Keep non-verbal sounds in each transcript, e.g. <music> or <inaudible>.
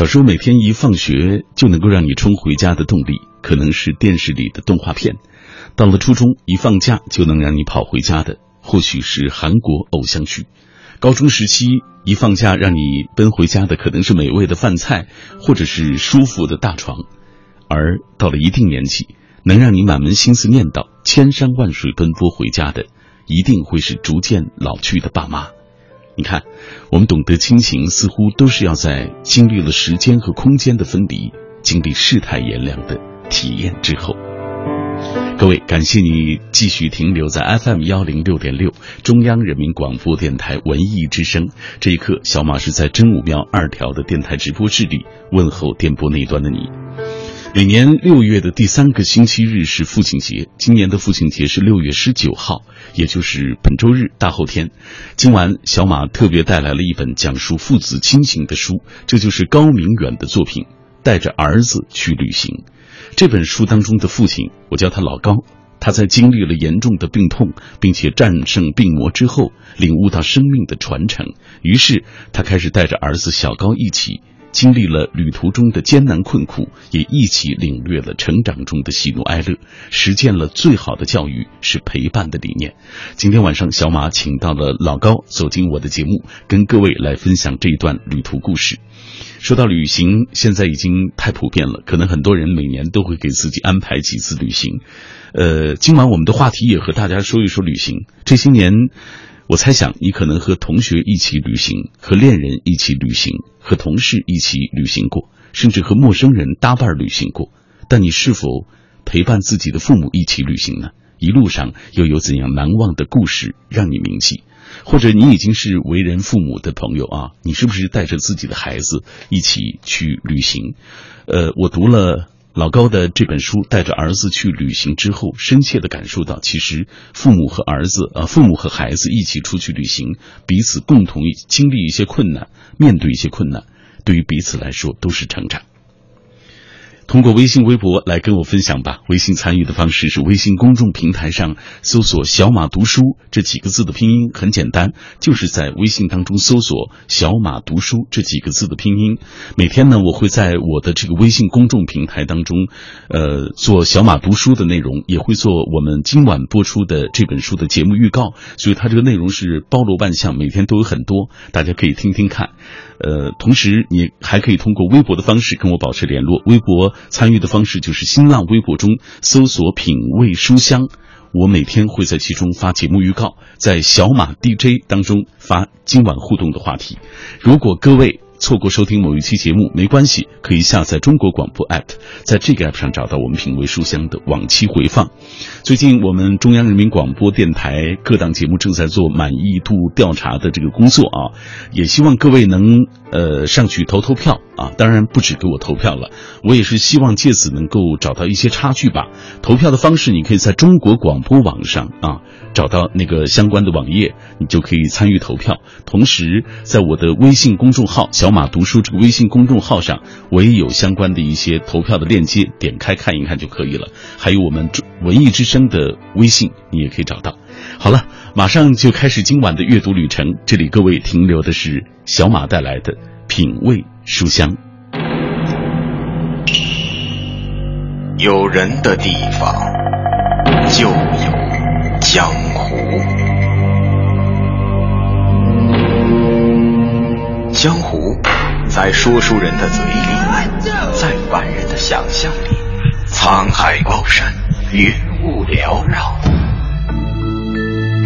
小时候每天一放学就能够让你冲回家的动力，可能是电视里的动画片；到了初中，一放假就能让你跑回家的，或许是韩国偶像剧；高中时期一放假让你奔回家的，可能是美味的饭菜，或者是舒服的大床；而到了一定年纪，能让你满门心思念叨、千山万水奔波回家的，一定会是逐渐老去的爸妈。你看，我们懂得亲情，似乎都是要在经历了时间和空间的分离，经历世态炎凉的体验之后。各位，感谢你继续停留在 FM 幺零六点六中央人民广播电台文艺之声。这一刻，小马是在真武庙二条的电台直播室里问候电波那一端的你。每年六月的第三个星期日是父亲节，今年的父亲节是六月十九号，也就是本周日大后天。今晚小马特别带来了一本讲述父子亲情的书，这就是高明远的作品《带着儿子去旅行》。这本书当中的父亲，我叫他老高，他在经历了严重的病痛，并且战胜病魔之后，领悟到生命的传承，于是他开始带着儿子小高一起。经历了旅途中的艰难困苦，也一起领略了成长中的喜怒哀乐，实践了最好的教育是陪伴的理念。今天晚上，小马请到了老高走进我的节目，跟各位来分享这一段旅途故事。说到旅行，现在已经太普遍了，可能很多人每年都会给自己安排几次旅行。呃，今晚我们的话题也和大家说一说旅行。这些年。我猜想，你可能和同学一起旅行，和恋人一起旅行，和同事一起旅行过，甚至和陌生人搭伴旅行过。但你是否陪伴自己的父母一起旅行呢？一路上又有怎样难忘的故事让你铭记？或者你已经是为人父母的朋友啊，你是不是带着自己的孩子一起去旅行？呃，我读了。老高的这本书带着儿子去旅行之后，深切的感受到，其实父母和儿子，呃，父母和孩子一起出去旅行，彼此共同经历一些困难，面对一些困难，对于彼此来说都是成长。通过微信、微博来跟我分享吧。微信参与的方式是微信公众平台上搜索“小马读书”这几个字的拼音很简单，就是在微信当中搜索“小马读书”这几个字的拼音。每天呢，我会在我的这个微信公众平台当中，呃，做小马读书的内容，也会做我们今晚播出的这本书的节目预告。所以它这个内容是包罗万象，每天都有很多，大家可以听听看。呃，同时你还可以通过微博的方式跟我保持联络。微博参与的方式就是新浪微博中搜索“品味书香”，我每天会在其中发节目预告，在小马 DJ 当中发今晚互动的话题。如果各位。错过收听某一期节目没关系，可以下载中国广播 app，在这个 app 上找到我们品味书香的往期回放。最近我们中央人民广播电台各档节目正在做满意度调查的这个工作啊，也希望各位能呃上去投投票啊。当然不止给我投票了，我也是希望借此能够找到一些差距吧。投票的方式你可以在中国广播网上啊找到那个相关的网页，你就可以参与投票。同时在我的微信公众号小。小马读书这个微信公众号上，我也有相关的一些投票的链接，点开看一看就可以了。还有我们文艺之声的微信，你也可以找到。好了，马上就开始今晚的阅读旅程。这里各位停留的是小马带来的品味书香。有人的地方就有江湖。江湖，在说书人的嘴里，在凡人的想象里，沧海高山，云雾缭绕。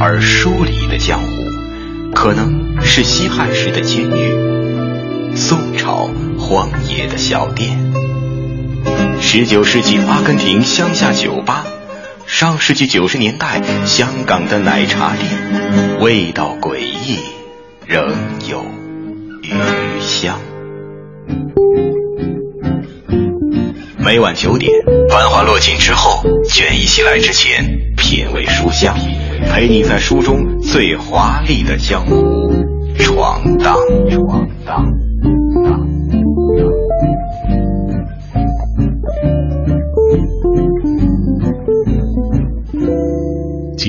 而书里的江湖，可能是西汉时的监狱，宋朝荒野的小店，十九世纪阿根廷乡下酒吧，上世纪九十年代香港的奶茶店，味道诡异，仍有。余香。每晚九点，繁华落尽之后，倦意袭来之前，品味书香，陪你在书中最华丽的江湖闯荡闯荡。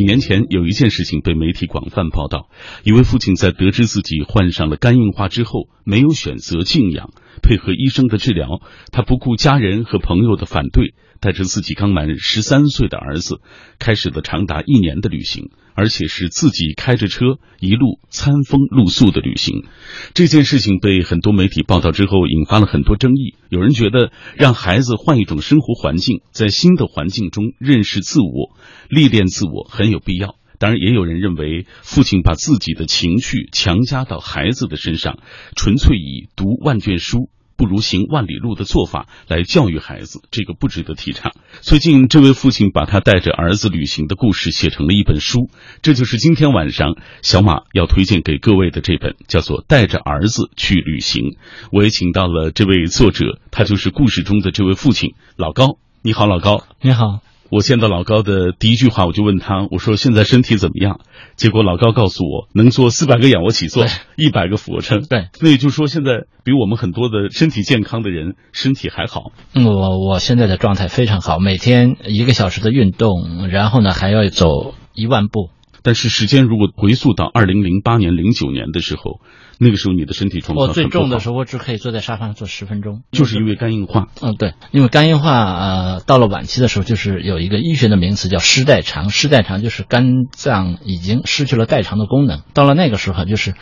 年前。有一件事情被媒体广泛报道：一位父亲在得知自己患上了肝硬化之后，没有选择静养，配合医生的治疗，他不顾家人和朋友的反对，带着自己刚满十三岁的儿子，开始了长达一年的旅行，而且是自己开着车一路餐风露宿的旅行。这件事情被很多媒体报道之后，引发了很多争议。有人觉得让孩子换一种生活环境，在新的环境中认识自我、历练自我很有必要。当然，也有人认为父亲把自己的情绪强加到孩子的身上，纯粹以读万卷书不如行万里路的做法来教育孩子，这个不值得提倡。最近，这位父亲把他带着儿子旅行的故事写成了一本书，这就是今天晚上小马要推荐给各位的这本，叫做《带着儿子去旅行》。我也请到了这位作者，他就是故事中的这位父亲老高。你好，老高。你好。我见到老高的第一句话，我就问他：“我说现在身体怎么样？”结果老高告诉我，能做四百个仰卧起坐，一百个俯卧撑。对，那也就是说，现在比我们很多的身体健康的人身体还好。我我现在的状态非常好，每天一个小时的运动，然后呢还要走一万步。但是时间如果回溯到二零零八年、零九年的时候。那个时候你的身体状况我最重的时候，我只可以坐在沙发上坐十分钟，就是因为肝硬化。嗯，对，因为肝硬化，呃，到了晚期的时候，就是有一个医学的名词叫失代偿。失代偿就是肝脏已经失去了代偿的功能。到了那个时候，就是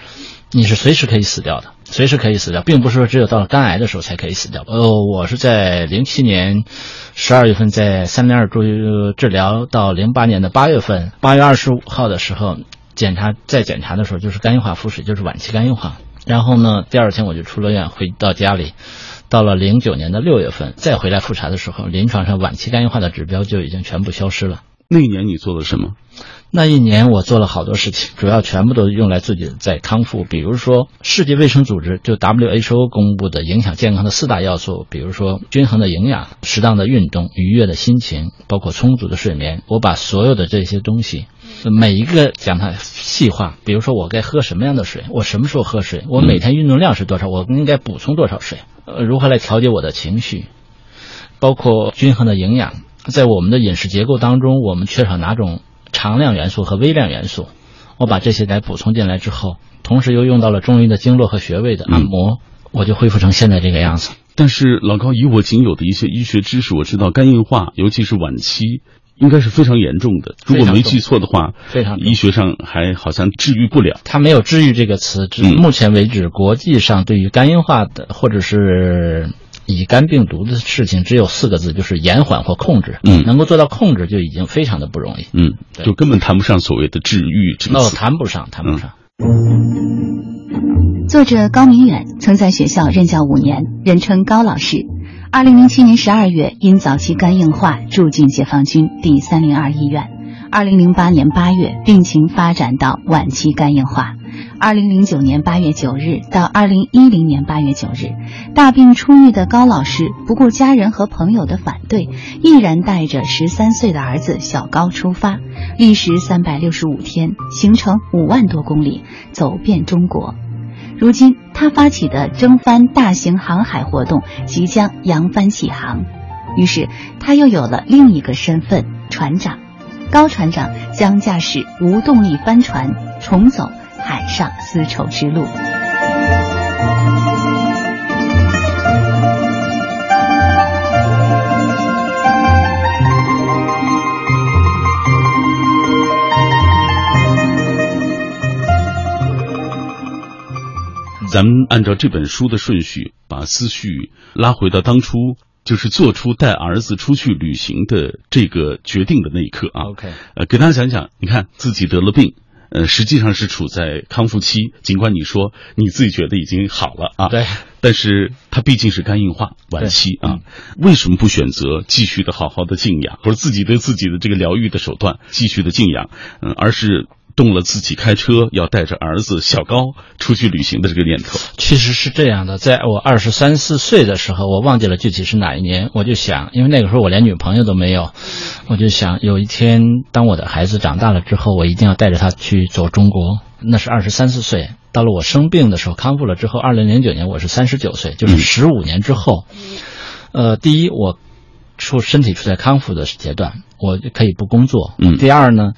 你是随时可以死掉的，随时可以死掉，并不是说只有到了肝癌的时候才可以死掉。呃，我是在零七年十二月份在三零二住治疗，到零八年的八月份，八月二十五号的时候。检查再检查的时候，就是肝硬化腹水，就是晚期肝硬化。然后呢，第二天我就出了院，回到家里。到了零九年的六月份，再回来复查的时候，临床上晚期肝硬化的指标就已经全部消失了。那一年你做了什么？那一年我做了好多事情，主要全部都用来自己在康复。比如说，世界卫生组织就 WHO 公布的影响健康的四大要素，比如说均衡的营养、适当的运动、愉悦的心情，包括充足的睡眠。我把所有的这些东西，每一个讲它细化。比如说，我该喝什么样的水？我什么时候喝水？我每天运动量是多少？我应该补充多少水？如何来调节我的情绪？包括均衡的营养，在我们的饮食结构当中，我们缺少哪种？常量元素和微量元素，我把这些来补充进来之后，同时又用到了中医的经络和穴位的按摩，我就恢复成现在这个样子。但是老高，以我仅有的一些医学知识，我知道肝硬化，尤其是晚期，应该是非常严重的。如果没记错的话，非常医学上还好像治愈不了。它没有治愈这个词，至目前为止，国际上对于肝硬化的或者是。乙肝病毒的事情只有四个字，就是延缓或控制。嗯，能够做到控制就已经非常的不容易。嗯，就根本谈不上所谓的治愈。哦，谈不上，谈不上。作者高明远曾在学校任教五年，人称高老师。二零零七年十二月，因早期肝硬化住进解放军第三零二医院。二零零八年八月，病情发展到晚期肝硬化。二零零九年八月九日到二零一零年八月九日，大病初愈的高老师不顾家人和朋友的反对，毅然带着十三岁的儿子小高出发，历时三百六十五天，行程五万多公里，走遍中国。如今，他发起的征帆大型航海活动即将扬帆起航，于是他又有了另一个身份——船长。高船长将驾驶无动力帆船重走。海上丝绸之路。咱们按照这本书的顺序，把思绪拉回到当初，就是做出带儿子出去旅行的这个决定的那一刻啊。OK，呃，给大家讲讲，你看自己得了病。呃，实际上是处在康复期，尽管你说你自己觉得已经好了啊，对，但是它毕竟是肝硬化晚期啊，为什么不选择继续的好好的静养，或者自己对自己的这个疗愈的手段继续的静养，嗯，而是？动了自己开车要带着儿子小高出去旅行的这个念头，其实是这样的。在我二十三四岁的时候，我忘记了具体是哪一年，我就想，因为那个时候我连女朋友都没有，我就想有一天当我的孩子长大了之后，我一定要带着他去走中国。那是二十三四岁，到了我生病的时候，康复了之后，二零零九年我是三十九岁，就是十五年之后。呃，第一，我处身体处在康复的阶段，我可以不工作。嗯。第二呢？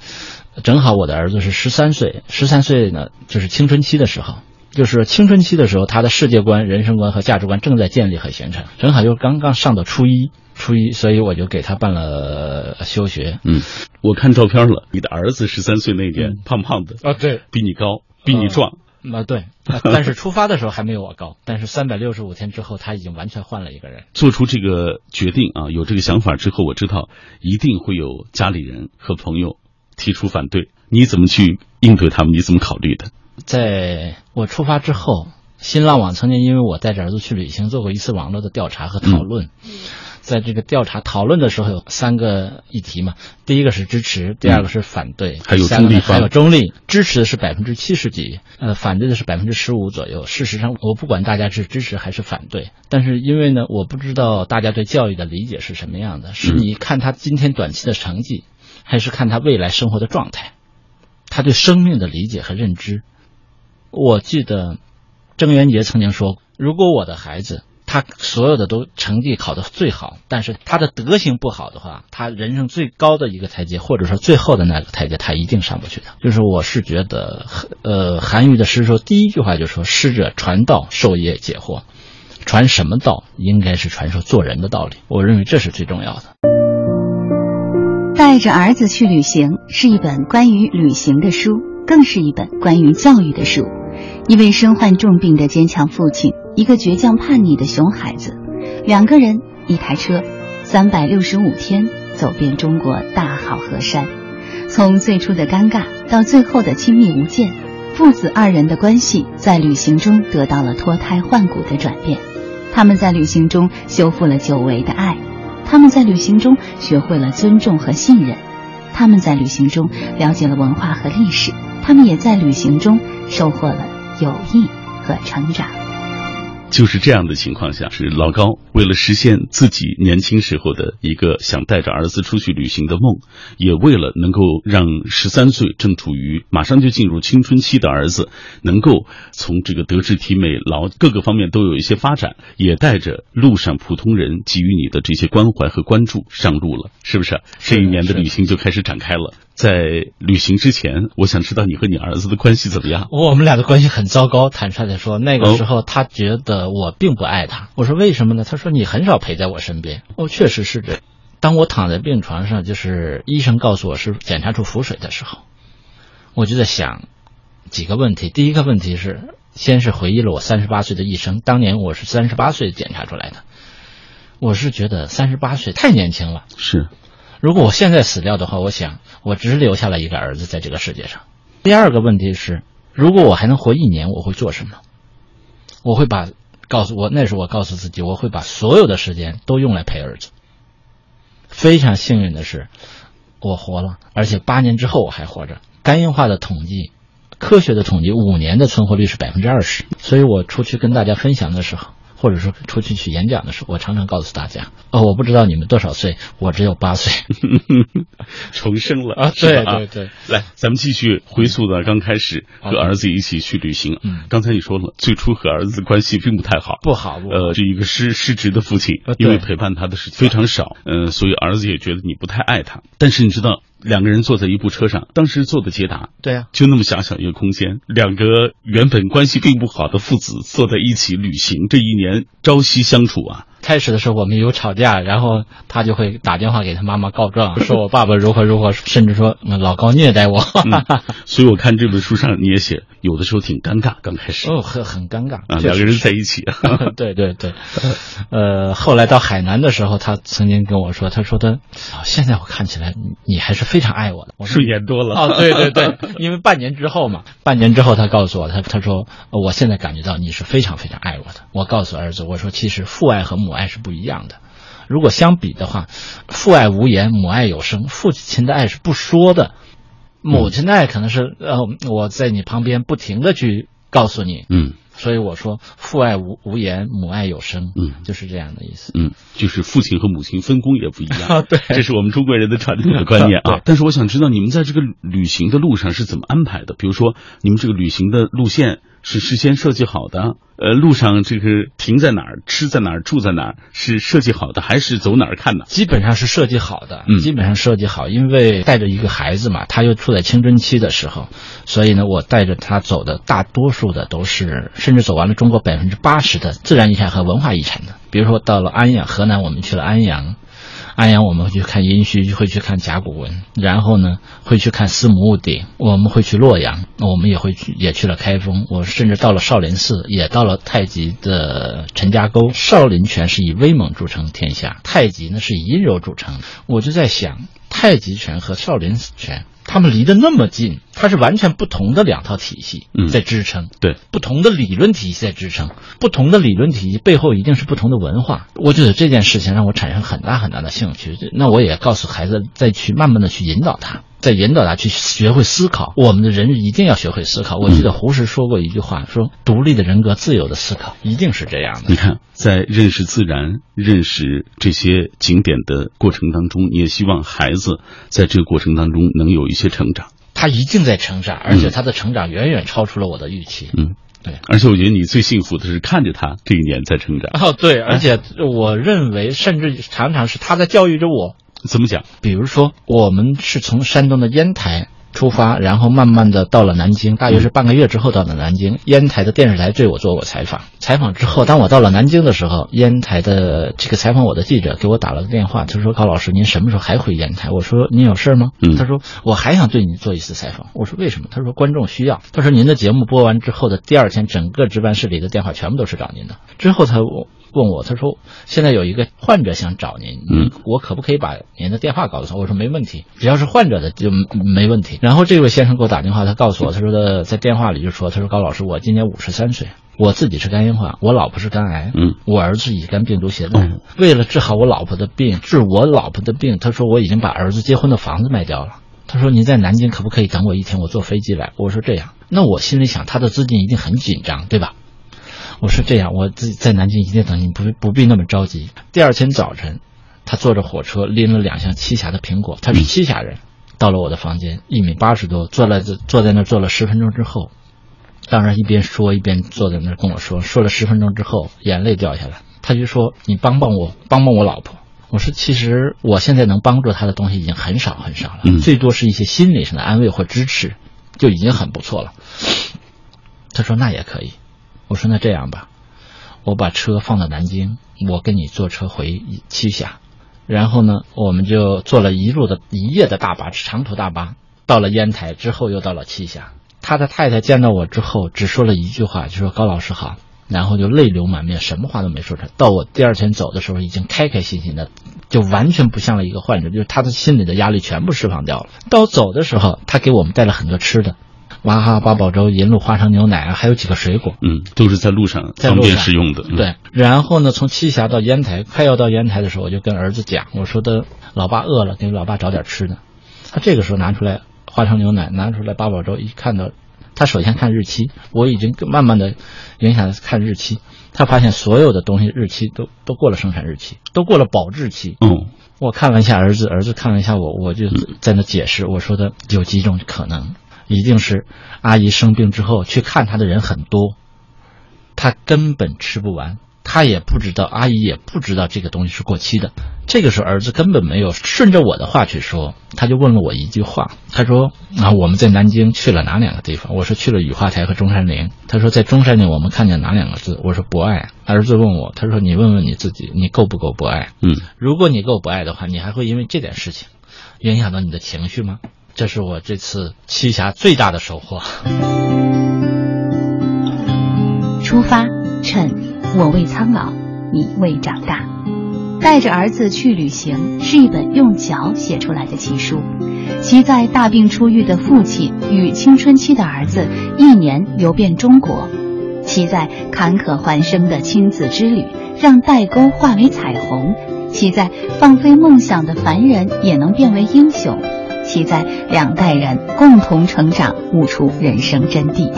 正好我的儿子是十三岁，十三岁呢就是青春期的时候，就是青春期的时候，他的世界观、人生观和价值观正在建立和形成，正好又刚刚上到初一，初一，所以我就给他办了休学。嗯，我看照片了，你的儿子十三岁那年，嗯胖胖的，啊，对，比你高，比你壮。啊对，<laughs> 啊但是出发的时候还没有我高，但是三百六十五天之后，他已经完全换了一个人。做出这个决定啊，有这个想法之后，我知道一定会有家里人和朋友提出反对。你怎么去应对他们？你怎么考虑的？在我出发之后，新浪网曾经因为我带着儿子去旅行做过一次网络的调查和讨论。在这个调查讨论的时候，有三个议题嘛，第一个是支持，第二个是反对，还有三个中立方还有中立。支持的是百分之七十几，呃，反对的是百分之十五左右。事实上，我不管大家是支持还是反对，但是因为呢，我不知道大家对教育的理解是什么样的，是你看他今天短期的成绩，还是看他未来生活的状态，他对生命的理解和认知。我记得郑渊洁曾经说，如果我的孩子他所有的都成绩考得最好，但是他的德行不好的话，他人生最高的一个台阶，或者说最后的那个台阶，他一定上不去的。就是我是觉得，呃，韩愈的诗说第一句话就说“师者，传道授业解惑”，传什么道？应该是传授做人的道理。我认为这是最重要的。带着儿子去旅行是一本关于旅行的书，更是一本关于教育的书。一位身患重病的坚强父亲，一个倔强叛逆的熊孩子，两个人一台车，三百六十五天走遍中国大好河山。从最初的尴尬到最后的亲密无间，父子二人的关系在旅行中得到了脱胎换骨的转变。他们在旅行中修复了久违的爱。他们在旅行中学会了尊重和信任，他们在旅行中了解了文化和历史，他们也在旅行中收获了友谊和成长。就是这样的情况下，是老高为了实现自己年轻时候的一个想带着儿子出去旅行的梦，也为了能够让十三岁正处于马上就进入青春期的儿子，能够从这个德智体美劳各个方面都有一些发展，也带着路上普通人给予你的这些关怀和关注上路了，是不是？这一年的旅行就开始展开了。在旅行之前，我想知道你和你儿子的关系怎么样？我们俩的关系很糟糕，坦率的说，那个时候他觉得我并不爱他。我说为什么呢？他说你很少陪在我身边。哦，确实是这。当我躺在病床上，就是医生告诉我是检查出腹水的时候，我就在想几个问题。第一个问题是，先是回忆了我三十八岁的一生，当年我是三十八岁检查出来的，我是觉得三十八岁太年轻了。是。如果我现在死掉的话，我想我只留下了一个儿子在这个世界上。第二个问题是，如果我还能活一年，我会做什么？我会把告诉我那时候我告诉自己，我会把所有的时间都用来陪儿子。非常幸运的是，我活了，而且八年之后我还活着。肝硬化的统计，科学的统计，五年的存活率是百分之二十。所以我出去跟大家分享的时候。或者说出去去演讲的时候，我常常告诉大家，哦，我不知道你们多少岁，我只有八岁，<laughs> 重生了。啊！对对对，来，咱们继续回溯到刚开始和儿子一起去旅行。嗯，刚才你说了，最初和儿子的关系并不太好，不好，不好。呃，是一个失失职的父亲，因为陪伴他的时间。非常少，嗯、呃，所以儿子也觉得你不太爱他。但是你知道，两个人坐在一部车上，当时坐的捷达，对啊，就那么狭小一个空间，两个原本关系并不好的父子坐在一起旅行，这一年朝夕相处啊。开始的时候我们有吵架，然后他就会打电话给他妈妈告状，<laughs> 说我爸爸如何如何，甚至说老高虐待我。嗯、所以我看这本书上你也写，有的时候挺尴尬，刚开始哦，很很尴尬啊，两个人在一起。<laughs> 对对对，呃，后来到海南的时候，他曾经跟我说，他说他现在我看起来你还是非常爱我的，我顺眼多了。哦，对对对，<laughs> 因为半年之后嘛，半年之后他告诉我，他他说我现在感觉到你是非常非常爱我的。我告诉儿子，我说其实父爱和母爱是不一样的。如果相比的话，父爱无言，母爱有声。父亲的爱是不说的，母亲的爱可能是呃我在你旁边不停的去告诉你。嗯，所以我说父爱无无言，母爱有声。嗯，就是这样的意思。嗯，就是父亲和母亲分工也不一样。啊，<laughs> 对，这是我们中国人的传统的观念啊。<laughs> 但是我想知道你们在这个旅行的路上是怎么安排的？比如说你们这个旅行的路线。是事先设计好的？呃，路上这个停在哪儿、吃在哪儿、住在哪儿是设计好的，还是走哪儿看呢？基本上是设计好的，嗯基本上设计好，因为带着一个孩子嘛，他又处在青春期的时候，所以呢，我带着他走的大多数的都是，甚至走完了中国百分之八十的自然遗产和文化遗产的。比如说到了安阳，河南我们去了安阳。安阳我们会去看殷墟，会去看甲骨文，然后呢会去看司母戊鼎，我们会去洛阳，我们也会去也去了开封，我甚至到了少林寺，也到了太极的陈家沟。少林拳是以威猛著称天下，太极呢是以阴柔著称。我就在想，太极拳和少林拳，他们离得那么近，它是完全不同的两套体系嗯在支撑。对，不同的理论体系在支撑，不同的理论体系背后一定是不同的文化。我觉得这件事情让我产生很大很大的兴趣。那我也告诉孩子，再去慢慢的去引导他，再引导他去学会思考。我们的人一定要学会思考。我记得胡适说过一句话，说独立的人格，自由的思考，一定是这样的你。看，在认识自然、认识这些景点的过程当中，你也希望孩子在这个过程当中能有一些成长。他一定在成长，而且他的成长远远超出了我的预期。嗯，对。而且我觉得你最幸福的是看着他这一年在成长。哦，对，而且我认为，甚至常常是他在教育着我。怎么讲？比如说，我们是从山东的烟台出发，然后慢慢的到了南京，大约是半个月之后到了南京。烟台的电视台对我做过采访，采访之后，当我到了南京的时候，烟台的这个采访我的记者给我打了个电话，他说：“高老师，您什么时候还回烟台？”我说：“您有事吗？”嗯他说：“我还想对你做一次采访。”我说：“为什么？”他说：“观众需要。”他说：“您的节目播完之后的第二天，整个值班室里的电话全部都是找您的。”之后他问我，他说：“现在有一个患者想找您，嗯，我可不可以把您的电话告诉他？”我说：“没问题，只要是患者的就没问题。”然后这位先生给我打电话，他告诉我，他说的在电话里就说：“他说高老师，我今年五十三岁，我自己是肝硬化，我老婆是肝癌，嗯，我儿子乙肝病毒携带。哦为了治好我老婆的病，治我老婆的病，他说我已经把儿子结婚的房子卖掉了。他说：“您在南京可不可以等我一天？我坐飞机来。”我说：“这样。”那我心里想，他的资金一定很紧张，对吧？我说：“这样，我自己在南京一定等你，不不必那么着急。”第二天早晨，他坐着火车拎了两箱栖霞的苹果，他是栖霞人，到了我的房间，一米八十多，坐了坐在那儿坐了十分钟之后，当然一边说一边坐在那儿跟我说，说了十分钟之后，眼泪掉下来，他就说：“你帮帮我，帮帮我老婆。”我说：“其实我现在能帮助他的东西已经很少很少了，嗯最多是一些心理上的安慰或支持，就已经很不错了。”他说：“那也可以。”我说：“那这样吧，我把车放到南京，我跟你坐车回栖霞，然后呢，我们就坐了一路的一夜的大巴，长途大巴，到了烟台之后又到了栖霞。他的太太见到我之后，只说了一句话，就说高老师好，然后就泪流满面，什么话都没说出来。到我第二天走的时候，已经开开心心的，就完全不像了一个患者，就是他的心里的压力全部释放掉了。到走的时候，他给我们带了很多吃的，娃哈哈八宝粥、银鹭花生牛奶啊，还有几个水果。嗯，都是在路上方便在路上使用的。嗯，对，然后呢，从栖霞到烟台，快要到烟台的时候，我就跟儿子讲，我说的老爸饿了，给老爸找点吃的。他这个时候拿出来花生牛奶，拿出来八宝粥，一看到，他首先看日期，我已经慢慢的影响他看日期，他发现所有的东西日期都都过了生产日期，都过了保质期。嗯，我看了一下儿子，儿子看了一下我，我就在那解释，我说的有几种可能，一定是阿姨生病之后去看她的人很多，她根本吃不完，她也不知道，阿姨也不知道这个东西是过期的。这个时候儿子根本没有顺着我的话去说，他就问了我一句话，他说啊我们在南京去了哪两个地方？我说去了雨花台和中山陵。他说在中山陵我们看见哪两个字？我说博爱。儿子问我，他说你问问你自己，你够不够博爱？嗯，如果你够博爱的话，你还会因为这点事情影响到你的情绪吗？这是我这次栖霞最大的收获。出发，趁我未苍老，你未长大。带着儿子去旅行是一本用脚写出来的奇书，其在大病初愈的父亲与青春期的儿子一年游遍中国，其在坎坷还生的亲子之旅让代沟化为彩虹，其在放飞梦想的凡人也能变为英雄，其在两代人共同成长，悟出人生真谛。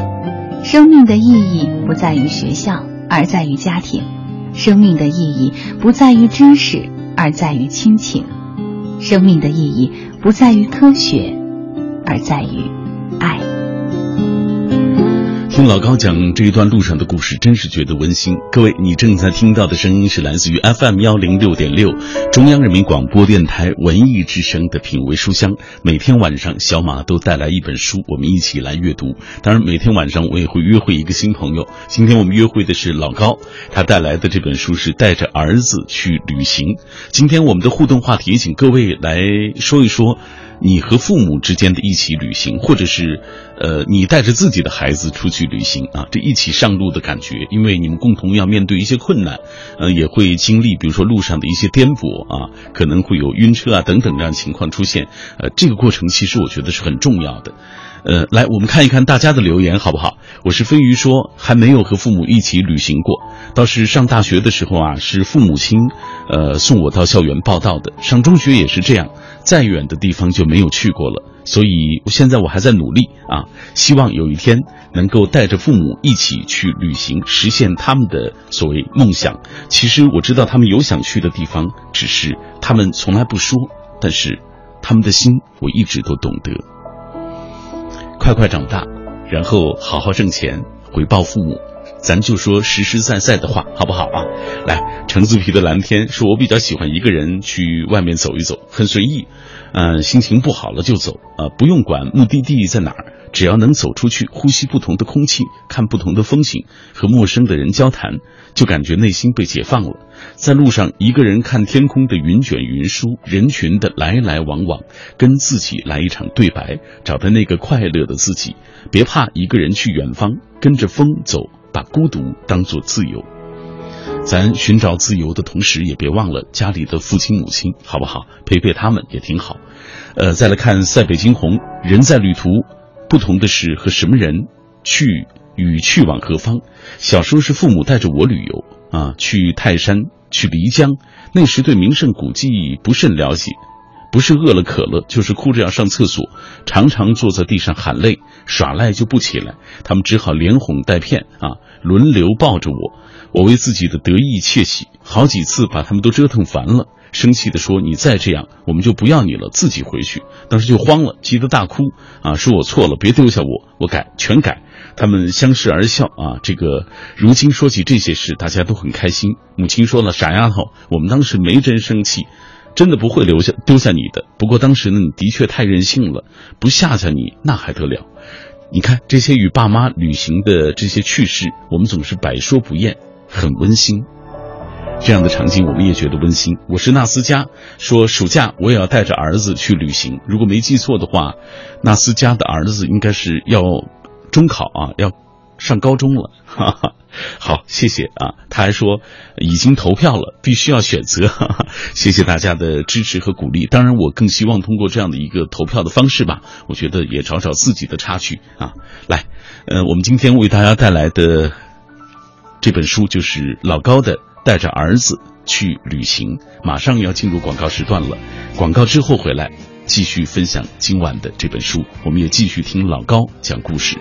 生命的意义不在于学校，而在于家庭；生命的意义不在于知识，而在于亲情；生命的意义不在于科学，而在于。听老高讲这一段路上的故事，真是觉得温馨。各位，你正在听到的声音是来自于 FM 幺零六点六，中央人民广播电台文艺之声的品味书香。每天晚上，小马都带来一本书，我们一起来阅读。当然，每天晚上我也会约会一个新朋友。今天我们约会的是老高，他带来的这本书是带着儿子去旅行。今天我们的互动话题，请各位来说一说。你和父母之间的一起旅行，或者是，呃，你带着自己的孩子出去旅行啊，这一起上路的感觉，因为你们共同要面对一些困难，呃，也会经历，比如说路上的一些颠簸啊，可能会有晕车啊等等这样情况出现，呃，这个过程其实我觉得是很重要的。呃，来，我们看一看大家的留言好不好？我是飞鱼说，还没有和父母一起旅行过，倒是上大学的时候啊，是父母亲，呃，送我到校园报道的。上中学也是这样，再远的地方就没有去过了。所以现在我还在努力啊，希望有一天能够带着父母一起去旅行，实现他们的所谓梦想。其实我知道他们有想去的地方，只是他们从来不说，但是他们的心我一直都懂得。快快长大，然后好好挣钱，回报父母。咱就说实实在在的话，好不好啊？来，橙子皮的蓝天说，我比较喜欢一个人去外面走一走，很随意。嗯，心情不好了就走啊，不用管目的地在哪儿，只要能走出去，呼吸不同的空气，看不同的风景，和陌生的人交谈，就感觉内心被解放了。在路上，一个人看天空的云卷云舒，人群的来来往往，跟自己来一场对白，找到那个快乐的自己。别怕一个人去远方，跟着风走，把孤独当做自由。咱寻找自由的同时，也别忘了家里的父亲母亲，好不好？陪陪他们也挺好。呃，再来看塞北惊鸿，人在旅途，不同的是和什么人去与去往何方。小时候是父母带着我旅游啊，去泰山，去漓江，那时对名胜古迹不甚了解。不是饿了渴了，就是哭着要上厕所，常常坐在地上喊累，耍赖就不起来，他们只好连哄带骗啊，轮流抱着我，我为自己的得意窃喜，好几次把他们都折腾烦了，生气的说：“你再这样，我们就不要你了，自己回去。”当时就慌了，急得大哭啊，说我错了，别丢下我，我改，全改。他们相视而笑啊，这个如今说起这些事，大家都很开心。母亲说了：“傻丫头，我们当时没真生气。”真的不会留下丢下你的。不过当时呢，你的确太任性了，不吓吓你那还得了？你看这些与爸妈旅行的这些趣事，我们总是百说不厌，很温馨。这样的场景我们也觉得温馨。我是纳斯加，说暑假我也要带着儿子去旅行。如果没记错的话，纳斯加的儿子应该是要中考啊，要上高中了。哈哈。好，谢谢啊！他还说已经投票了，必须要选择。<laughs> 谢谢大家的支持和鼓励。当然，我更希望通过这样的一个投票的方式吧，我觉得也找找自己的插曲啊。来，呃，我们今天为大家带来的这本书就是老高的《带着儿子去旅行》。马上要进入广告时段了，广告之后回来继续分享今晚的这本书。我们也继续听老高讲故事。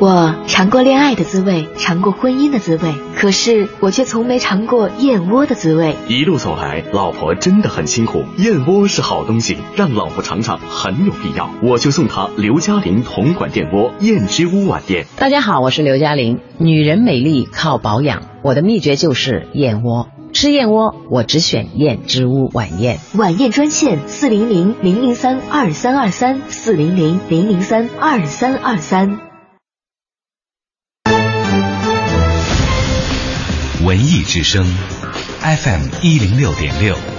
我尝过恋爱的滋味，尝过婚姻的滋味，可是我却从没尝过燕窝的滋味。一路走来，老婆真的很辛苦。燕窝是好东西，让老婆尝尝很有必要。我就送她刘嘉玲同款燕窝燕之屋晚宴。大家好，我是刘嘉玲。女人美丽靠保养，我的秘诀就是燕窝。吃燕窝，我只选燕之屋晚宴。晚宴专线：四零零零零三二三二三，四零零零零三二三二三。文艺之声，FM 一零六点六。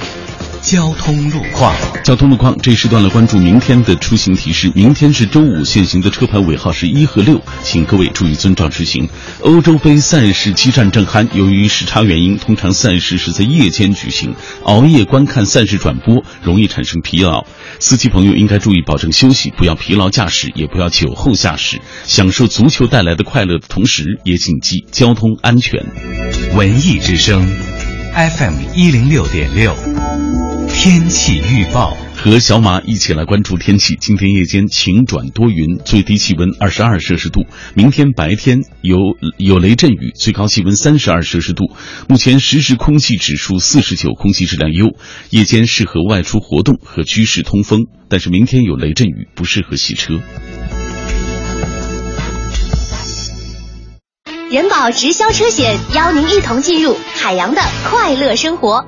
交通路况，交通路况这一时段来关注明天的出行提示。明天是周五，限行的车牌尾号是一和六，请各位注意遵照执行。欧洲杯赛事激战正酣，由于时差原因，通常赛事是在夜间举行，熬夜观看赛事转播容易产生疲劳。司机朋友应该注意保证休息，不要疲劳驾驶，也不要酒后驾驶。享受足球带来的快乐的同时，也谨记交通安全。文艺之声，FM 一零六点六。天气预报和小马一起来关注天气。今天夜间晴转多云，最低气温二十二摄氏度。明天白天有有雷阵雨，最高气温三十二摄氏度。目前实时空气指数四十九，空气质量优。夜间适合外出活动和居室通风，但是明天有雷阵雨，不适合洗车。人保直销车险邀您一同进入海洋的快乐生活。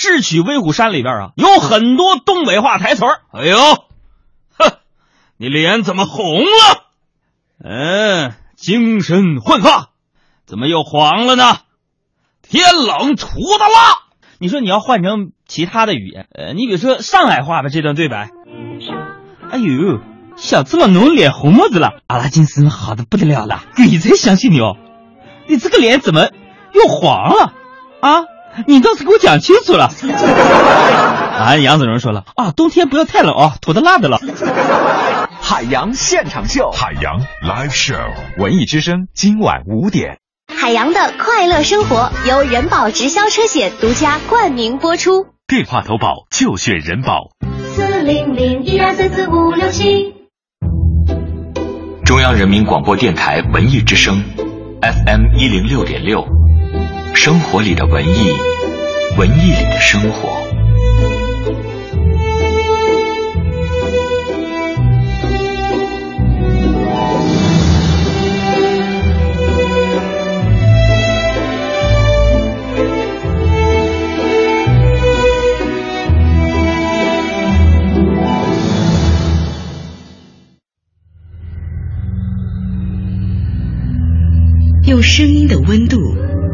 智取威虎山里边啊，有很多东北话台词儿。哎呦，哼，你脸怎么红了？嗯，精神焕发，怎么又黄了呢？天冷秃的辣。你说你要换成其他的语言，呃，你比如说上海话吧，这段对白。哎呦，小子么，侬脸红么子了？阿拉金斯好的不得了了，鬼才相信你哦。你这个脸怎么又黄了啊？你倒是给我讲清楚了。啊，<laughs> 杨子荣说了啊，冬天不要太冷哦，土的辣的了。海洋现场秀，海洋 live show，文艺之声今晚五点。海洋的快乐生活由人保直销车险独家冠名播出。电话投保就选人保。四零零一二三四五六七。中央人民广播电台文艺之声。FM 一零六点六，生活里的文艺，文艺里的生活。用声音的温度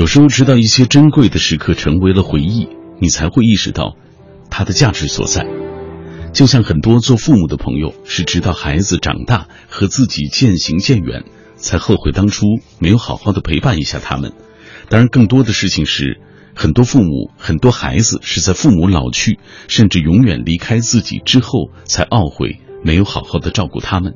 有时候，直到一些珍贵的时刻成为了回忆，你才会意识到它的价值所在。就像很多做父母的朋友，是直到孩子长大和自己渐行渐远，才后悔当初没有好好的陪伴一下他们。当然，更多的事情是，很多父母、很多孩子是在父母老去，甚至永远离开自己之后，才懊悔没有好好的照顾他们。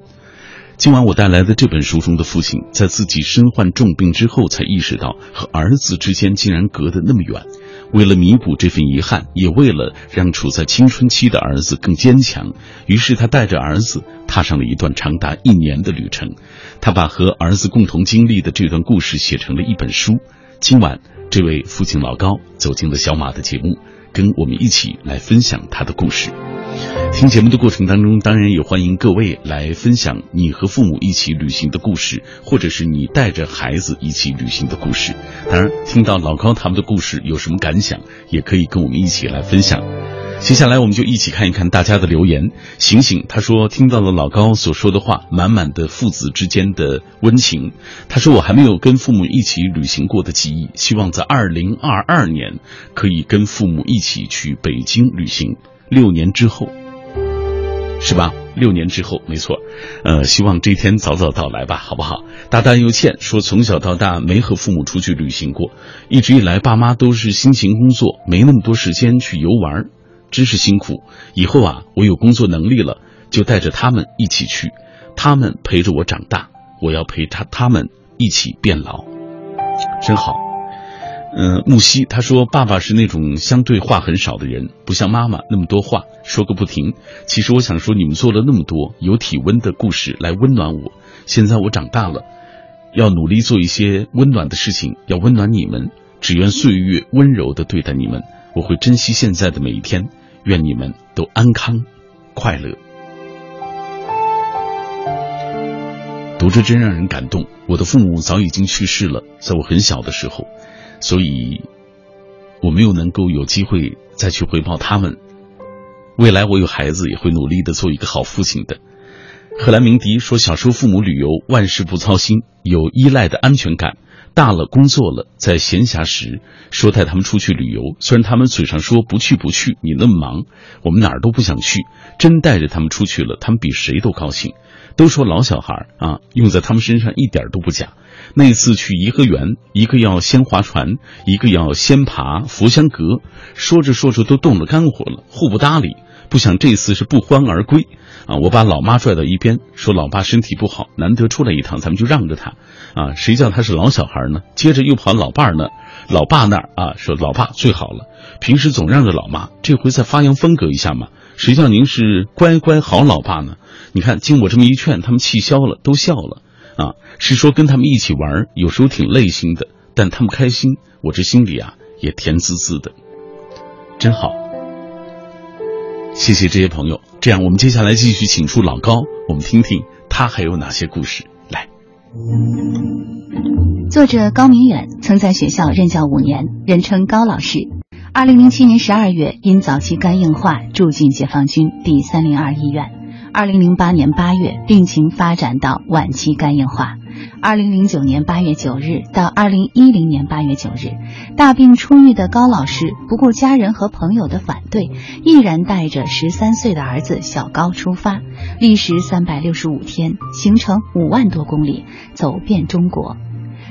今晚我带来的这本书中的父亲，在自己身患重病之后，才意识到和儿子之间竟然隔得那么远。为了弥补这份遗憾，也为了让处在青春期的儿子更坚强，于是他带着儿子踏上了一段长达一年的旅程。他把和儿子共同经历的这段故事写成了一本书。今晚，这位父亲老高走进了小马的节目，跟我们一起来分享他的故事。听节目的过程当中，当然也欢迎各位来分享你和父母一起旅行的故事，或者是你带着孩子一起旅行的故事。当然，听到老高他们的故事有什么感想，也可以跟我们一起来分享。接下来，我们就一起看一看大家的留言。醒醒，他说听到了老高所说的话，满满的父子之间的温情。他说我还没有跟父母一起旅行过的记忆，希望在二零二二年可以跟父母一起去北京旅行。六年之后。是吧？六年之后，没错，呃，希望这一天早早到来吧，好不好？大大又欠说，从小到大没和父母出去旅行过，一直以来爸妈都是辛勤工作，没那么多时间去游玩，真是辛苦。以后啊，我有工作能力了，就带着他们一起去，他们陪着我长大，我要陪他他们一起变老，真好。嗯，木西他说，爸爸是那种相对话很少的人，不像妈妈那么多话说个不停。其实我想说，你们做了那么多有体温的故事来温暖我。现在我长大了，要努力做一些温暖的事情，要温暖你们。只愿岁月温柔的对待你们，我会珍惜现在的每一天。愿你们都安康快乐。读着真让人感动。我的父母早已经去世了，在我很小的时候。所以，我没有能够有机会再去回报他们。未来我有孩子，也会努力的做一个好父亲的。荷兰鸣笛说：“小时候父母旅游，万事不操心，有依赖的安全感。大了工作了，在闲暇时说带他们出去旅游。虽然他们嘴上说不去不去，你那么忙，我们哪儿都不想去。真带着他们出去了，他们比谁都高兴。都说老小孩啊，用在他们身上一点都不假。”那次去颐和园，一个要先划船，一个要先爬佛香阁，说着说着都动了肝火了，互不搭理。不想这次是不欢而归啊！我把老妈拽到一边，说老爸身体不好，难得出来一趟，咱们就让着他啊！谁叫他是老小孩呢？接着又跑老伴儿那，老爸那儿啊，说老爸最好了，平时总让着老妈，这回再发扬风格一下嘛。谁叫您是乖乖好老爸呢？你看经我这么一劝，他们气消了，都笑了。啊，是说跟他们一起玩，有时候挺累心的，但他们开心，我这心里啊也甜滋滋的，真好。谢谢这些朋友，这样我们接下来继续请出老高，我们听听他还有哪些故事。来，作者高明远曾在学校任教五年，人称高老师。二零零七年十二月，因早期肝硬化住进解放军第三零二医院。二零零八年八月，病情发展到晚期肝硬化。二零零九年八月九日到二零一零年八月九日，大病初愈的高老师不顾家人和朋友的反对，毅然带着十三岁的儿子小高出发，历时三百六十五天，行程五万多公里，走遍中国。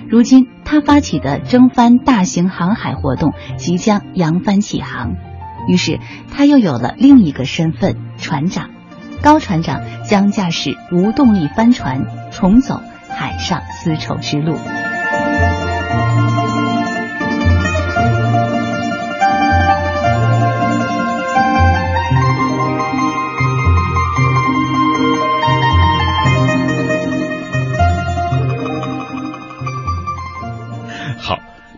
如今，他发起的征帆大型航海活动即将扬帆起航，于是他又有了另一个身份——船长。高船长将驾驶无动力帆船重走海上丝绸之路。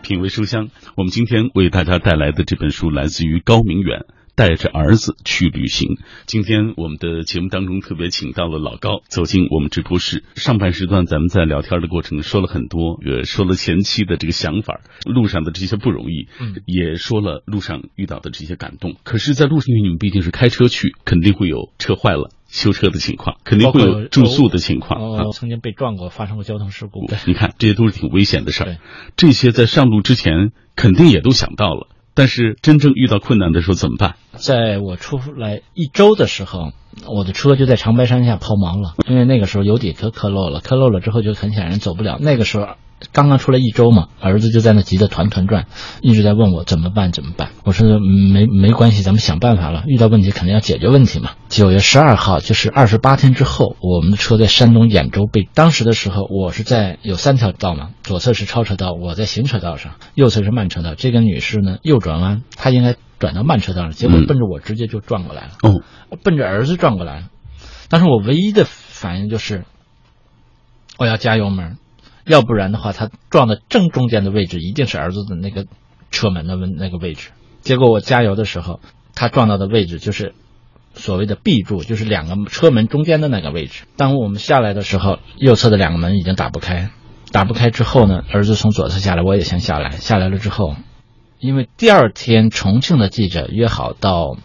品味书香，我们今天为大家带来的这本书来自于高明远。带着儿子去旅行。今天我们的节目当中特别请到了老高走进我们直播室。上半时段咱们在聊天的过程说了很多，呃，说了前期的这个想法，路上的这些不容易，嗯，也说了路上遇到的这些感动。可是，在路上，因为你们毕竟是开车去，肯定会有车坏了修车的情况，肯定会有住宿的情况。哦，曾经被撞过，发生过交通事故。你看，这些都是挺危险的事儿。这些在上路之前肯定也都想到了。但是真正遇到困难的时候怎么办？在我出来一周的时候，我的车就在长白山下抛锚了，因为那个时候油底壳磕漏了，磕漏了之后就很显然走不了。那个时候。刚刚出来一周嘛，儿子就在那急得团团转，一直在问我怎么办怎么办。我说没没关系，咱们想办法了。遇到问题肯定要解决问题嘛。九月十二号，就是二十八天之后，我们的车在山东兖州被。当时的时候，我是在有三条道嘛，左侧是超车道，我在行车道上，右侧是慢车道。这个女士呢，右转弯，她应该转到慢车道上，结果奔着我直接就撞过来了。哦，奔着儿子撞过来了。但是我唯一的反应就是，我要加油门。要不然的话，他撞的正中间的位置一定是儿子的那个车门的那个位置。结果我加油的时候，他撞到的位置就是所谓的 B 柱，就是两个车门中间的那个位置。当我们下来的时候，右侧的两个门已经打不开，打不开之后呢，儿子从左侧下来，我也先下来。下来了之后，因为第二天重庆的记者约好到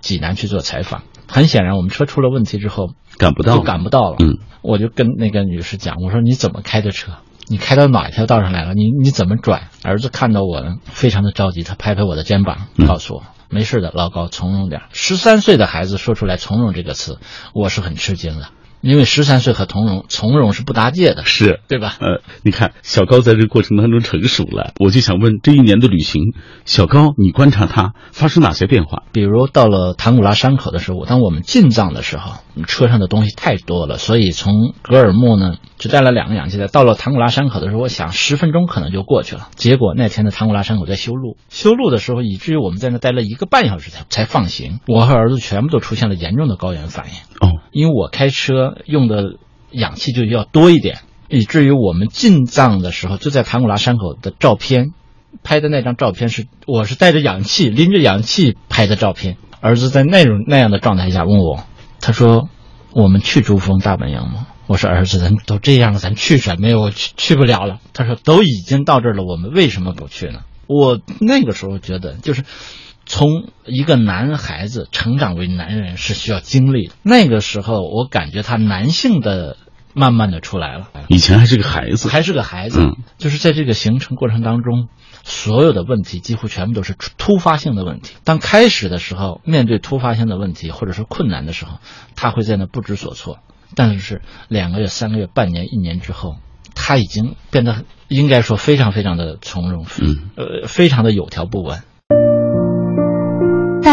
济南去做采访，很显然我们车出了问题之后赶不到，就赶不到了。嗯，我就跟那个女士讲，我说你怎么开的车？你开到哪条道上来了？你你怎么转？儿子看到我呢，非常的着急，他拍拍我的肩膀，告诉我。没事的，老高，从容点。十三岁的孩子说出来“从容”这个词，我是很吃惊的，因为十三岁和从容、从容是不搭界的，是对吧？呃，你看小高在这个过程当中成熟了，我就想问，这一年的旅行，小高你观察他发生哪些变化？比如到了唐古拉山口的时候，当我们进藏的时候，车上的东西太多了，所以从格尔木呢只带了两个氧气袋。到了唐古拉山口的时候，我想十分钟可能就过去了。结果那天的唐古拉山口在修路，修路的时候，以至于我们在那待了一个半小时才才放行。我和儿子全部都出现了严重的高原反应。哦，因为我开车用的氧气就要多一点，以至于我们进藏的时候，就在唐古拉山口的照片拍的那张照片是我是带着氧气拎着氧气拍的照片。儿子在那种那样的状态下问我，他说：“我们去珠峰大本营吗？”我说：“儿子，咱都这样了，咱去什么呀？我去去不了了。”他说：“都已经到这儿了，我们为什么不去呢？”我那个时候觉得，就是从一个男孩子成长为男人是需要经历的。那个时候，我感觉他男性的慢慢的出来了。以前还是个孩子，还是个孩子，嗯，就是在这个形成过程当中，所有的问题几乎全部都是突发性的问题。当开始的时候，面对突发性的问题或者是困难的时候，他会在那不知所措。但是两个月、三个月、半年、一年之后，他已经变得应该说非常非常的从容，嗯，呃，非常的有条不紊。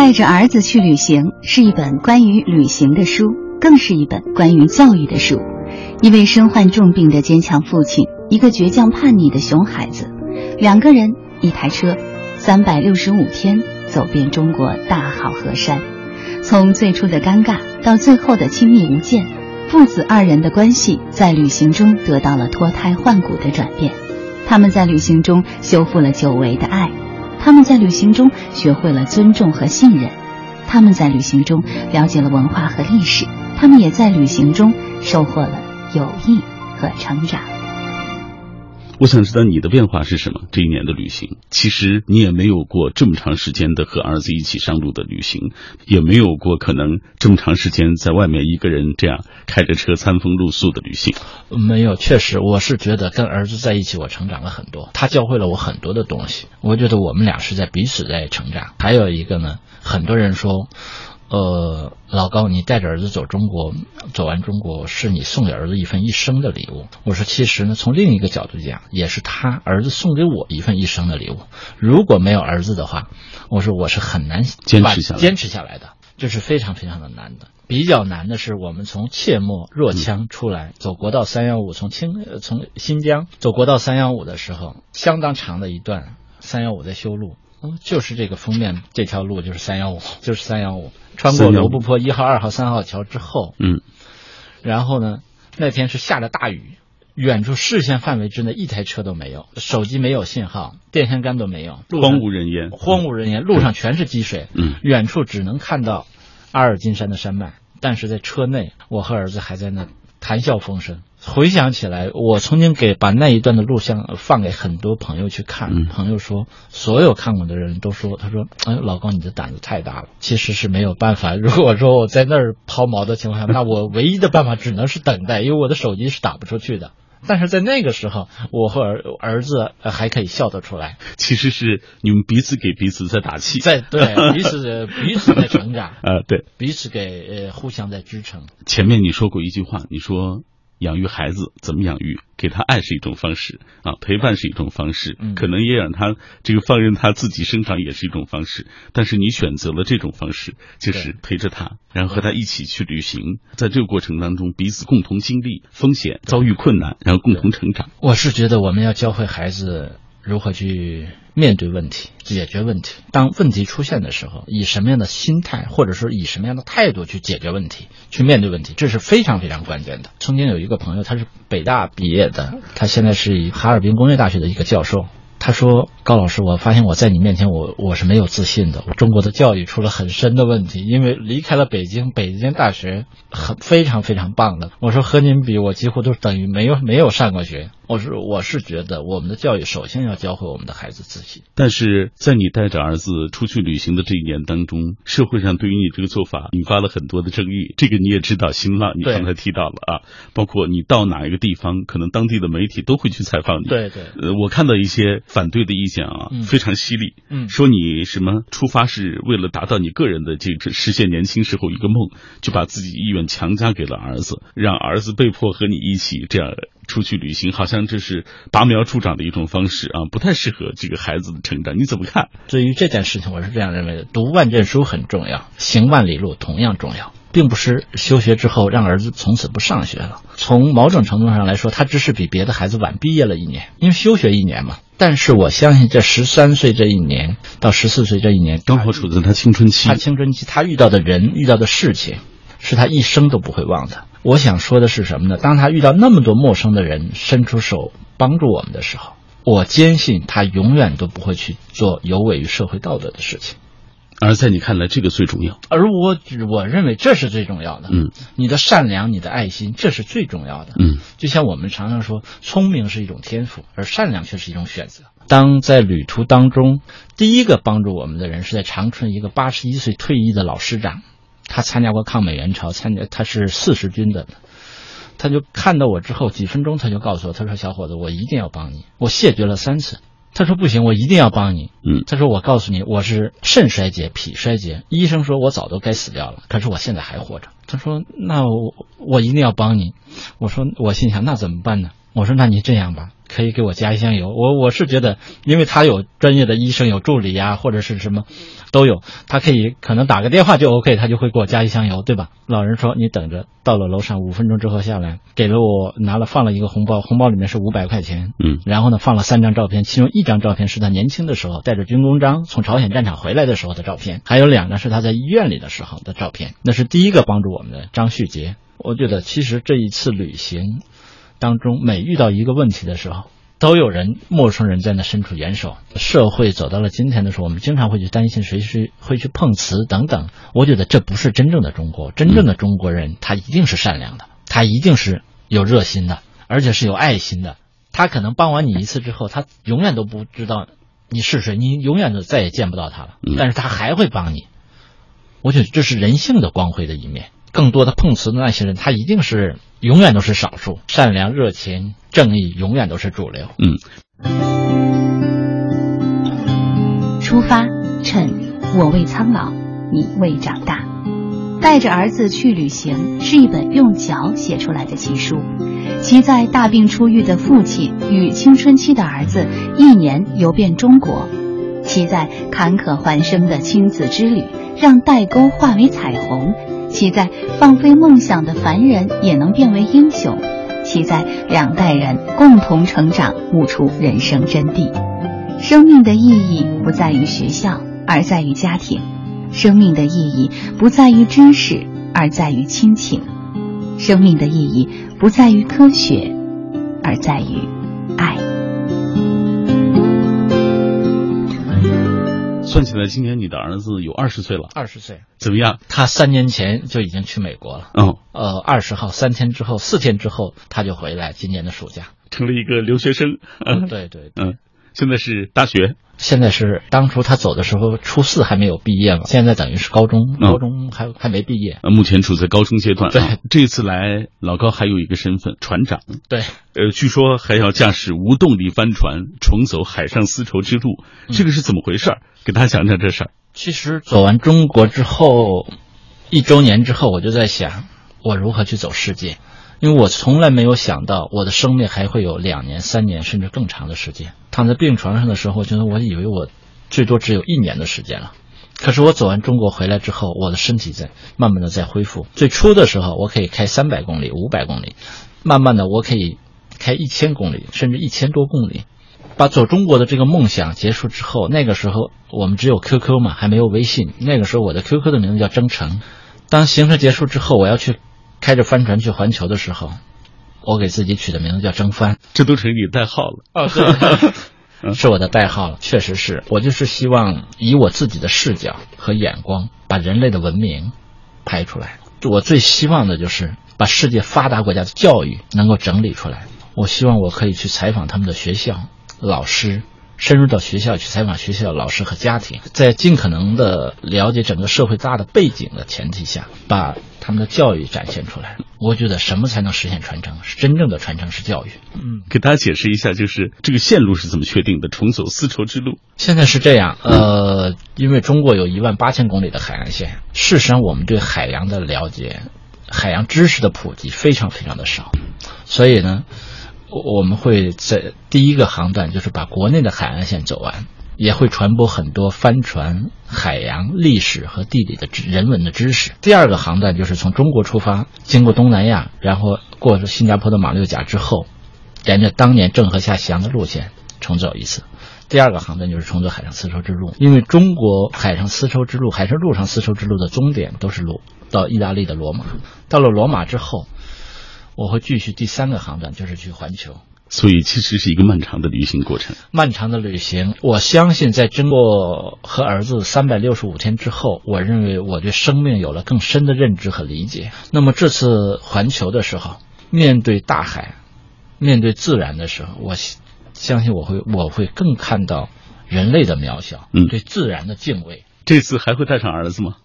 带着儿子去旅行是一本关于旅行的书，更是一本关于教育的书。一位身患重病的坚强父亲，一个倔强叛逆的熊孩子，两个人一台车，三百六十五天走遍中国大好河山，从最初的尴尬到最后的亲密无间，父子二人的关系在旅行中得到了脱胎换骨的转变。他们在旅行中修复了久违的爱，他们在旅行中学会了尊重和信任，他们在旅行中了解了文化和历史，他们也在旅行中收获了友谊和成长。我想知道你的变化是什么？这一年的旅行，其实你也没有过这么长时间的和儿子一起上路的旅行，也没有过可能这么长时间在外面一个人这样开着车餐风露宿的旅行。没有，确实，我是觉得跟儿子在一起，我成长了很多，他教会了我很多的东西。我觉得我们俩是在彼此在成长。还有一个呢，很多人说。呃，老高，你带着儿子走中国，走完中国是你送给儿子一份一生的礼物。我说，其实呢，从另一个角度讲，也是他儿子送给我一份一生的礼物。如果没有儿子的话，我说我是很难坚持下来，坚持下来的，这是非常非常的难的。比较难的是，我们从切莫若羌出来，走国道三幺五，从青从新疆走国道三幺五的时候，相当长的一段，三幺五在修路。嗯，就是这个封面这条路就是三幺五，就是三幺五，穿过罗布泊一号、二号、三号桥之后，嗯，然后呢，那天是下着大雨，远处视线范围之内一台车都没有，手机没有信号，电线杆都没有，荒无人烟，荒无人烟，路上全是积水，嗯，远处只能看到阿尔金山的山脉，但是在车内，我和儿子还在那谈笑风生。回想起来，我曾经给把那一段的录像放给很多朋友去看，嗯、朋友说，所有看过的人都说，他说，哎，老高你的胆子太大了。其实是没有办法，<laughs> 如果说我在那儿抛锚的情况下，那我唯一的办法只能是等待，因为我的手机是打不出去的。但是在那个时候，我和儿儿子还可以笑得出来。其实是你们彼此给彼此在打气，在对 <laughs> 彼此彼此在成长 <laughs> 呃，对，彼此给呃互相在支撑。前面你说过一句话，你说。养育孩子怎么养育？给他爱是一种方式啊，陪伴是一种方式，嗯、可能也让他这个放任他自己生长也是一种方式。但是你选择了这种方式，就是陪着他，然后和他一起去旅行，在这个过程当中彼此共同经历风险、遭遇困难，然后共同成长。我是觉得我们要教会孩子如何去面对问题、解决问题。当问题出现的时候，以什么样的心态，或者说以什么样的态度去解决问题、去面对问题，这是非常非常关键的。曾经有一个朋友，他是北大毕业的，他现在是以哈尔滨工业大学的一个教授。他说：“高老师，我发现我在你面前，我我是没有自信的。中国的教育出了很深的问题，因为离开了北京，北京大学很非常非常棒的。我说和您比，我几乎都等于没有没有上过学。我说我是觉得我们的教育首先要教会我们的孩子自信。但是在你带着儿子出去旅行的这一年当中，社会上对于你这个做法引发了很多的争议。这个你也知道，新浪你刚才提到了啊，包括你到哪一个地方，可能当地的媒体都会去采访你。对对，呃，我看到一些反对的意见啊，嗯非常犀利，嗯说你什么出发是为了达到你个人的这个实现年轻时候一个梦，就把自己意愿强加给了儿子，让儿子被迫和你一起这样出去旅行，好像这是拔苗助长的一种方式啊，不太适合这个孩子的成长。你怎么看？对于这件事情，我是这样认为的：读万卷书很重要，行万里路同样重要，并不是休学之后让儿子从此不上学了。从某种程度上来说，他只是比别的孩子晚毕业了一年，因为休学一年嘛。但是我相信，这十三岁这一年到十四岁这一年，刚好处在他青春期他，青春期他遇到的人、遇到的事情，是他一生都不会忘的。我想说的是什么呢？当他遇到那么多陌生的人伸出手帮助我们的时候，我坚信他永远都不会去做有违于社会道德的事情。而在你看来，这个最重要。而我我认为这是最重要的。嗯，你的善良、你的爱心，这是最重要的。嗯，就像我们常常说，聪明是一种天赋，而善良却是一种选择。当在旅途当中，第一个帮助我们的人是在长春一个八十一岁退役的老师长，他参加过抗美援朝，参加他是四十军的。他就看到我之后，几分钟他就告诉我，他说：“小伙子，我一定要帮你。”我谢绝了三次。他说：“不行，我一定要帮你。”嗯，他说：“我告诉你，我是肾衰竭、脾衰竭，医生说我早都该死掉了，可是我现在还活着。”他说：“那我我一定要帮你。”我说：“我心想那怎么办呢？”我说：“那你这样吧，可以给我加一箱油。我我是觉得，因为他有专业的医生，有助理呀、或者是什么都有，他可以可能打个电话就 OK，他就会给我加一箱油，对吧？老人说：“你等着，到了楼上五分钟之后下来，给了我拿了放了一个红包，红包里面是五百块钱。嗯，然后呢放了三张照片，其中一张照片是他年轻的时候带着军功章从朝鲜战场回来的时候的照片，还有两张是他在医院里的时候的照片。那是第一个帮助我们的张旭杰。我觉得其实这一次旅行当中，每遇到一个问题的时候，都有人陌生人在那伸出援手。社会走到了今天的时候，我们经常会去担心谁是会去碰瓷等等。我觉得这不是真正的中国，<laughs> 真正的中国人他一定是善良的，他一定是有热心的，而且是有爱心的。他可能帮完你一次之后，他永远都不知道你是谁，你永远都再也见不到他了。但是他还会帮你。我觉得这是人性的光辉的一面。更多的碰瓷的那些人，他一定是永远都是少数，善良、热情、正义永远都是主流。嗯。出发，趁我未苍老，你未长大。带着儿子去旅行是一本用脚写出来的奇书，其在大病初愈的父亲与青春期的儿子一年游遍中国，其在坎坷环生的亲子之旅让代沟化为彩虹，其在放飞梦想的凡人也能变为英雄，其在两代人共同成长，悟出人生真谛。生命的意义不在于学校，而在于家庭。生命的意义不在于知识，而在于亲情；生命的意义不在于科学，而在于爱。算起来，今年你的儿子有二十岁了，二十岁，怎么样？他三年前就已经去美国了。嗯，呃，二十号三天之后，四天之后他就回来。今年的暑假成了一个留学生。嗯，对对，嗯，现在是大学。现在是当初他走的时候，初四还没有毕业嘛，现在等于是高中，高中还、还没毕业。呃，目前处在高中阶段。对，啊、这次来老高还有一个身份，船长。对，呃，据说还要驾驶无动力帆船重走海上丝绸之路，这个是怎么回事？给大家讲讲这事儿。其实走完中国之后，一周年之后，我就在想，我如何去走世界。因为我从来没有想到我的生命还会有两年、三年甚至更长的时间。躺在病床上的时候，就是我以为我最多只有一年的时间了。可是我走完中国回来之后，我的身体在慢慢的在恢复。最初的时候，我可以开三百公里、五百公里，慢慢的我可以开一千公里，甚至一千多公里。把走中国的这个梦想结束之后，那个时候我们只有 QQ 嘛，还没有微信。那个时候我的 QQ 的名字叫征程。当行程结束之后，我要去。开着帆船去环球的时候，我给自己取的名字叫征帆，这都成你代号了。哦，对。<laughs> 是我的代号了。确实是我就是希望以我自己的视角和眼光，把人类的文明拍出来。我最希望的就是把世界发达国家的教育能够整理出来。我希望我可以去采访他们的学校老师。深入到学校去采访学校老师和家庭，在尽可能的了解整个社会大的背景的前提下，把他们的教育展现出来。我觉得什么才能实现传承？是真正的传承是教育。嗯，给大家解释一下，就是这个线路是怎么确定的？重走丝绸之路。现在是这样，呃，因为中国有一万八千公里的海岸线，事实上我们对海洋的了解、海洋知识的普及非常非常的少，所以呢。我们会在第一个航段，就是把国内的海岸线走完，也会传播很多帆船、海洋历史和地理的人文的知识。第二个航段就是从中国出发，经过东南亚，然后过新加坡的马六甲之后，沿着当年郑和下西洋的路线重走一次。第二个航段就是重走海上丝绸之路，因为中国海上丝绸之路还是陆上丝绸之路的终点都是罗到意大利的罗马，到了罗马之后。我会继续第三个航段，就是去环球，所以其实是一个漫长的旅行过程。漫长的旅行，我相信在经过和儿子三百六十五天之后，我认为我对生命有了更深的认知和理解。那么这次环球的时候，面对大海，面对自然的时候，我相信我会我会更看到人类的渺小，嗯，对自然的敬畏。这次还会带上儿子吗？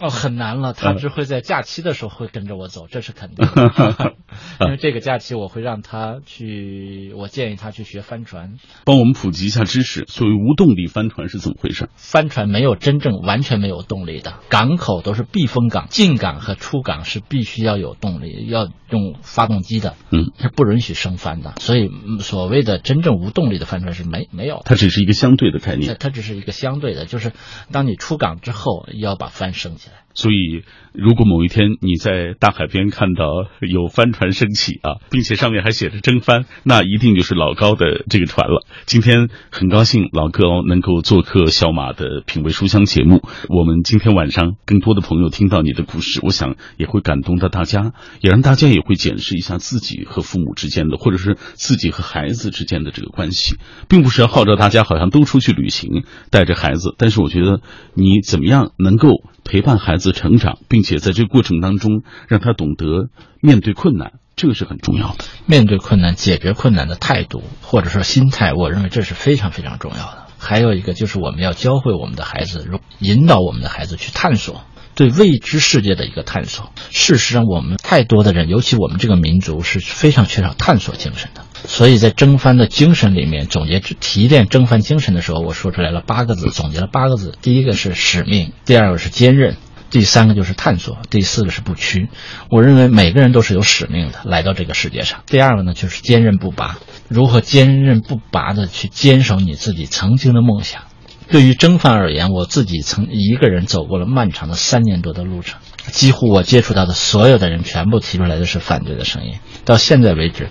哦，很难了。他只会在假期的时候会跟着我走，这是肯定的。<laughs> 因为这个假期我会让他去，我建议他去学帆船。帮我们普及一下知识，所谓无动力帆船是怎么回事？帆船没有真正完全没有动力的，港口都是避风港，进港和出港是必须要有动力，要用发动机的，嗯，是不允许升帆的。所以所谓的真正无动力的帆船是没没有。它只是一个相对的概念。它只是一个相对的，就是当你出港之后要把帆升起来。所以，如果某一天你在大海边看到有帆船升起啊，并且上面还写着“征帆”，那一定就是老高的这个船了。今天很高兴老高能够做客小马的品味书香节目。我们今天晚上更多的朋友听到你的故事，我想也会感动到大家，也让大家也会检视一下自己和父母之间的，或者是自己和孩子之间的这个关系，并不是要号召大家好像都出去旅行，带着孩子。但是我觉得你怎么样能够陪伴孩子。子成长，并且在这个过程当中，让他懂得面对困难，这个是很重要的。面对困难、解决困难的态度或者说心态，我认为这是非常非常重要的。还有一个就是我们要教会我们的孩子，引导我们的孩子去探索对未知世界的一个探索。事实上，我们太多的人，尤其我们这个民族是非常缺少探索精神的。所以在征帆的精神里面，总结提炼征帆精神的时候，我说出来了八个字，总结了八个字。第一个是使命，第二个是坚韧。第三个就是探索，第四个是不屈。我认为每个人都是有使命的，来到这个世界上。第二个呢，就是坚韧不拔。如何坚韧不拔的去坚守你自己曾经的梦想？对于征帆而言，我自己曾一个人走过了漫长的三年多的路程，几乎我接触到的所有的人全部提出来的是反对的声音。到现在为止。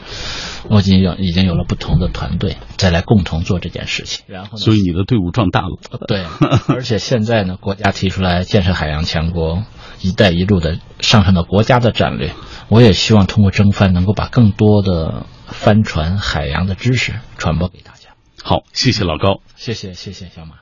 我已经有已经有了不同的团队，再来共同做这件事情。然后，所以你的队伍壮大了。对，而且现在呢，国家提出来建设海洋强国、一带一路的上升到国家的战略。我也希望通过征帆，能够把更多的帆船、海洋的知识传播给大家。好，谢谢老高，谢谢谢谢小马。